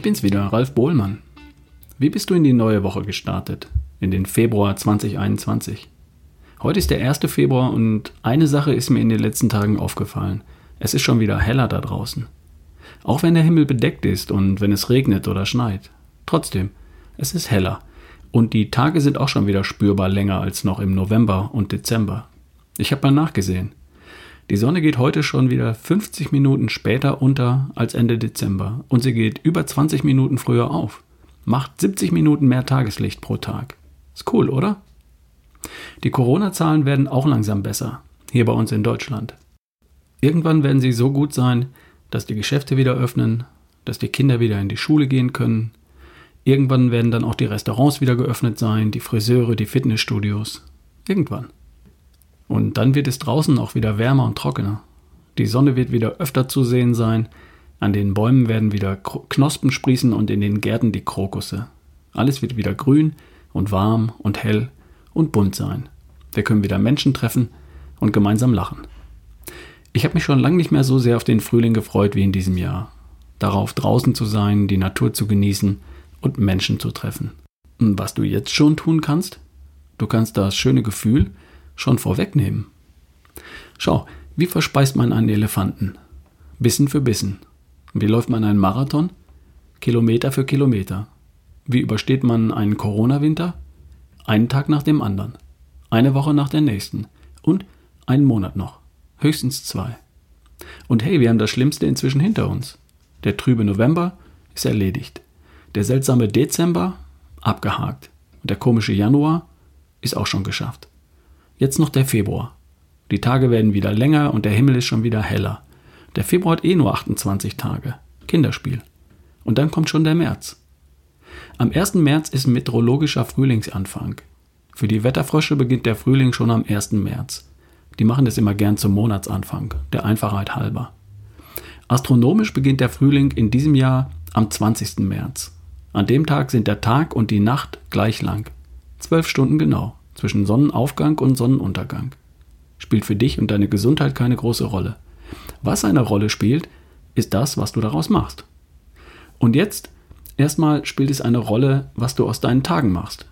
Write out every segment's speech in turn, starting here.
bin's wieder, Ralf Bohlmann. Wie bist du in die neue Woche gestartet? In den Februar 2021? Heute ist der 1. Februar und eine Sache ist mir in den letzten Tagen aufgefallen. Es ist schon wieder heller da draußen. Auch wenn der Himmel bedeckt ist und wenn es regnet oder schneit. Trotzdem, es ist heller. Und die Tage sind auch schon wieder spürbar länger als noch im November und Dezember. Ich habe mal nachgesehen. Die Sonne geht heute schon wieder 50 Minuten später unter als Ende Dezember und sie geht über 20 Minuten früher auf. Macht 70 Minuten mehr Tageslicht pro Tag. Ist cool, oder? Die Corona-Zahlen werden auch langsam besser, hier bei uns in Deutschland. Irgendwann werden sie so gut sein, dass die Geschäfte wieder öffnen, dass die Kinder wieder in die Schule gehen können. Irgendwann werden dann auch die Restaurants wieder geöffnet sein, die Friseure, die Fitnessstudios. Irgendwann. Und dann wird es draußen auch wieder wärmer und trockener. Die Sonne wird wieder öfter zu sehen sein, an den Bäumen werden wieder Knospen sprießen und in den Gärten die Krokusse. Alles wird wieder grün und warm und hell und bunt sein. Wir können wieder Menschen treffen und gemeinsam lachen. Ich habe mich schon lange nicht mehr so sehr auf den Frühling gefreut wie in diesem Jahr. Darauf draußen zu sein, die Natur zu genießen und Menschen zu treffen. Was du jetzt schon tun kannst? Du kannst das schöne Gefühl schon vorwegnehmen. Schau, wie verspeist man einen Elefanten? Bissen für Bissen. Wie läuft man einen Marathon? Kilometer für Kilometer. Wie übersteht man einen Corona-Winter? Einen Tag nach dem anderen. Eine Woche nach der nächsten. Und einen Monat noch. Höchstens zwei. Und hey, wir haben das Schlimmste inzwischen hinter uns. Der trübe November ist erledigt. Der seltsame Dezember abgehakt. Und der komische Januar ist auch schon geschafft. Jetzt noch der Februar. Die Tage werden wieder länger und der Himmel ist schon wieder heller. Der Februar hat eh nur 28 Tage. Kinderspiel. Und dann kommt schon der März. Am 1. März ist meteorologischer Frühlingsanfang. Für die Wetterfrösche beginnt der Frühling schon am 1. März. Die machen das immer gern zum Monatsanfang, der Einfachheit halber. Astronomisch beginnt der Frühling in diesem Jahr am 20. März. An dem Tag sind der Tag und die Nacht gleich lang. Zwölf Stunden genau, zwischen Sonnenaufgang und Sonnenuntergang. Spielt für dich und deine Gesundheit keine große Rolle. Was eine Rolle spielt, ist das, was du daraus machst. Und jetzt Erstmal spielt es eine Rolle, was du aus deinen Tagen machst.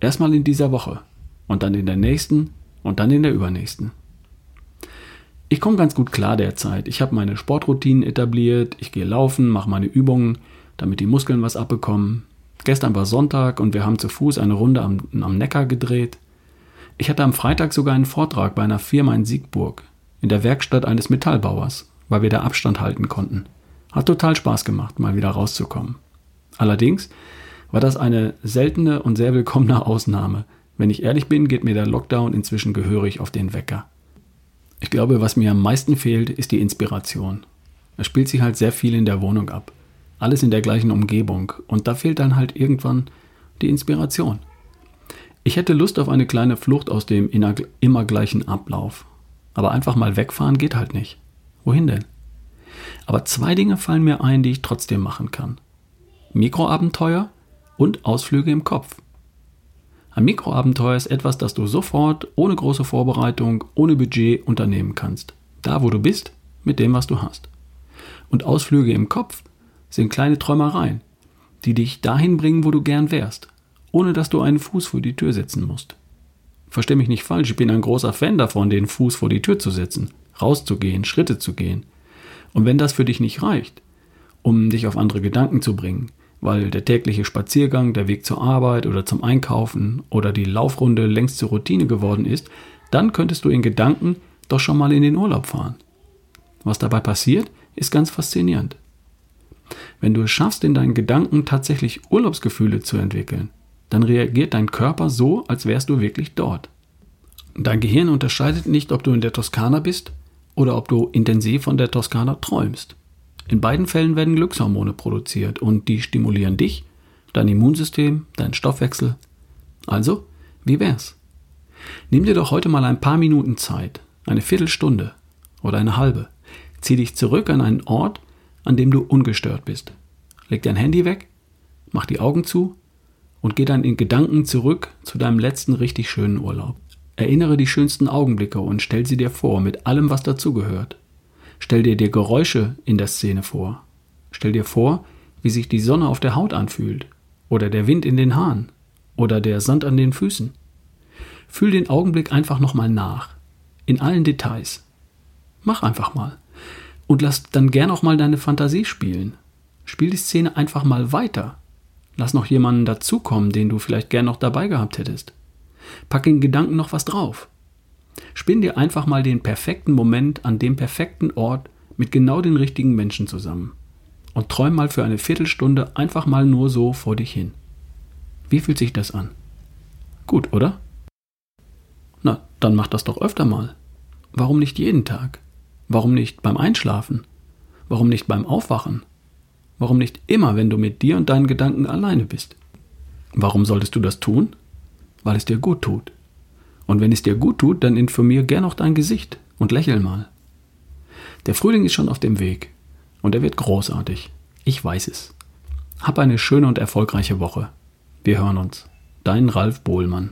Erstmal in dieser Woche und dann in der nächsten und dann in der übernächsten. Ich komme ganz gut klar derzeit. Ich habe meine Sportroutinen etabliert, ich gehe laufen, mache meine Übungen, damit die Muskeln was abbekommen. Gestern war Sonntag und wir haben zu Fuß eine Runde am, am Neckar gedreht. Ich hatte am Freitag sogar einen Vortrag bei einer Firma in Siegburg, in der Werkstatt eines Metallbauers, weil wir da Abstand halten konnten. Hat total Spaß gemacht, mal wieder rauszukommen. Allerdings war das eine seltene und sehr willkommene Ausnahme. Wenn ich ehrlich bin, geht mir der Lockdown inzwischen gehörig auf den Wecker. Ich glaube, was mir am meisten fehlt, ist die Inspiration. Es spielt sich halt sehr viel in der Wohnung ab. Alles in der gleichen Umgebung. Und da fehlt dann halt irgendwann die Inspiration. Ich hätte Lust auf eine kleine Flucht aus dem immer gleichen Ablauf. Aber einfach mal wegfahren geht halt nicht. Wohin denn? Aber zwei Dinge fallen mir ein, die ich trotzdem machen kann. Mikroabenteuer und Ausflüge im Kopf. Ein Mikroabenteuer ist etwas, das du sofort, ohne große Vorbereitung, ohne Budget unternehmen kannst. Da, wo du bist, mit dem, was du hast. Und Ausflüge im Kopf sind kleine Träumereien, die dich dahin bringen, wo du gern wärst, ohne dass du einen Fuß vor die Tür setzen musst. Versteh mich nicht falsch, ich bin ein großer Fan davon, den Fuß vor die Tür zu setzen, rauszugehen, Schritte zu gehen. Und wenn das für dich nicht reicht, um dich auf andere Gedanken zu bringen, weil der tägliche Spaziergang, der Weg zur Arbeit oder zum Einkaufen oder die Laufrunde längst zur Routine geworden ist, dann könntest du in Gedanken doch schon mal in den Urlaub fahren. Was dabei passiert, ist ganz faszinierend. Wenn du es schaffst, in deinen Gedanken tatsächlich Urlaubsgefühle zu entwickeln, dann reagiert dein Körper so, als wärst du wirklich dort. Dein Gehirn unterscheidet nicht, ob du in der Toskana bist oder ob du intensiv von der Toskana träumst. In beiden Fällen werden Glückshormone produziert und die stimulieren dich, dein Immunsystem, deinen Stoffwechsel. Also, wie wär's? Nimm dir doch heute mal ein paar Minuten Zeit, eine Viertelstunde oder eine halbe. Zieh dich zurück an einen Ort, an dem du ungestört bist. Leg dein Handy weg, mach die Augen zu und geh dann in Gedanken zurück zu deinem letzten richtig schönen Urlaub. Erinnere die schönsten Augenblicke und stell sie dir vor mit allem, was dazugehört. Stell dir die Geräusche in der Szene vor. Stell dir vor, wie sich die Sonne auf der Haut anfühlt oder der Wind in den Haaren oder der Sand an den Füßen. Fühl den Augenblick einfach nochmal nach, in allen Details. Mach einfach mal. Und lass dann gern auch mal deine Fantasie spielen. Spiel die Szene einfach mal weiter. Lass noch jemanden dazukommen, den du vielleicht gern noch dabei gehabt hättest. Pack in Gedanken noch was drauf. Spinn dir einfach mal den perfekten Moment an dem perfekten Ort mit genau den richtigen Menschen zusammen. Und träum mal für eine Viertelstunde einfach mal nur so vor dich hin. Wie fühlt sich das an? Gut, oder? Na, dann mach das doch öfter mal. Warum nicht jeden Tag? Warum nicht beim Einschlafen? Warum nicht beim Aufwachen? Warum nicht immer, wenn du mit dir und deinen Gedanken alleine bist? Warum solltest du das tun? Weil es dir gut tut. Und wenn es dir gut tut, dann informier gern auch dein Gesicht und lächel mal. Der Frühling ist schon auf dem Weg und er wird großartig. Ich weiß es. Hab eine schöne und erfolgreiche Woche. Wir hören uns. Dein Ralf Bohlmann.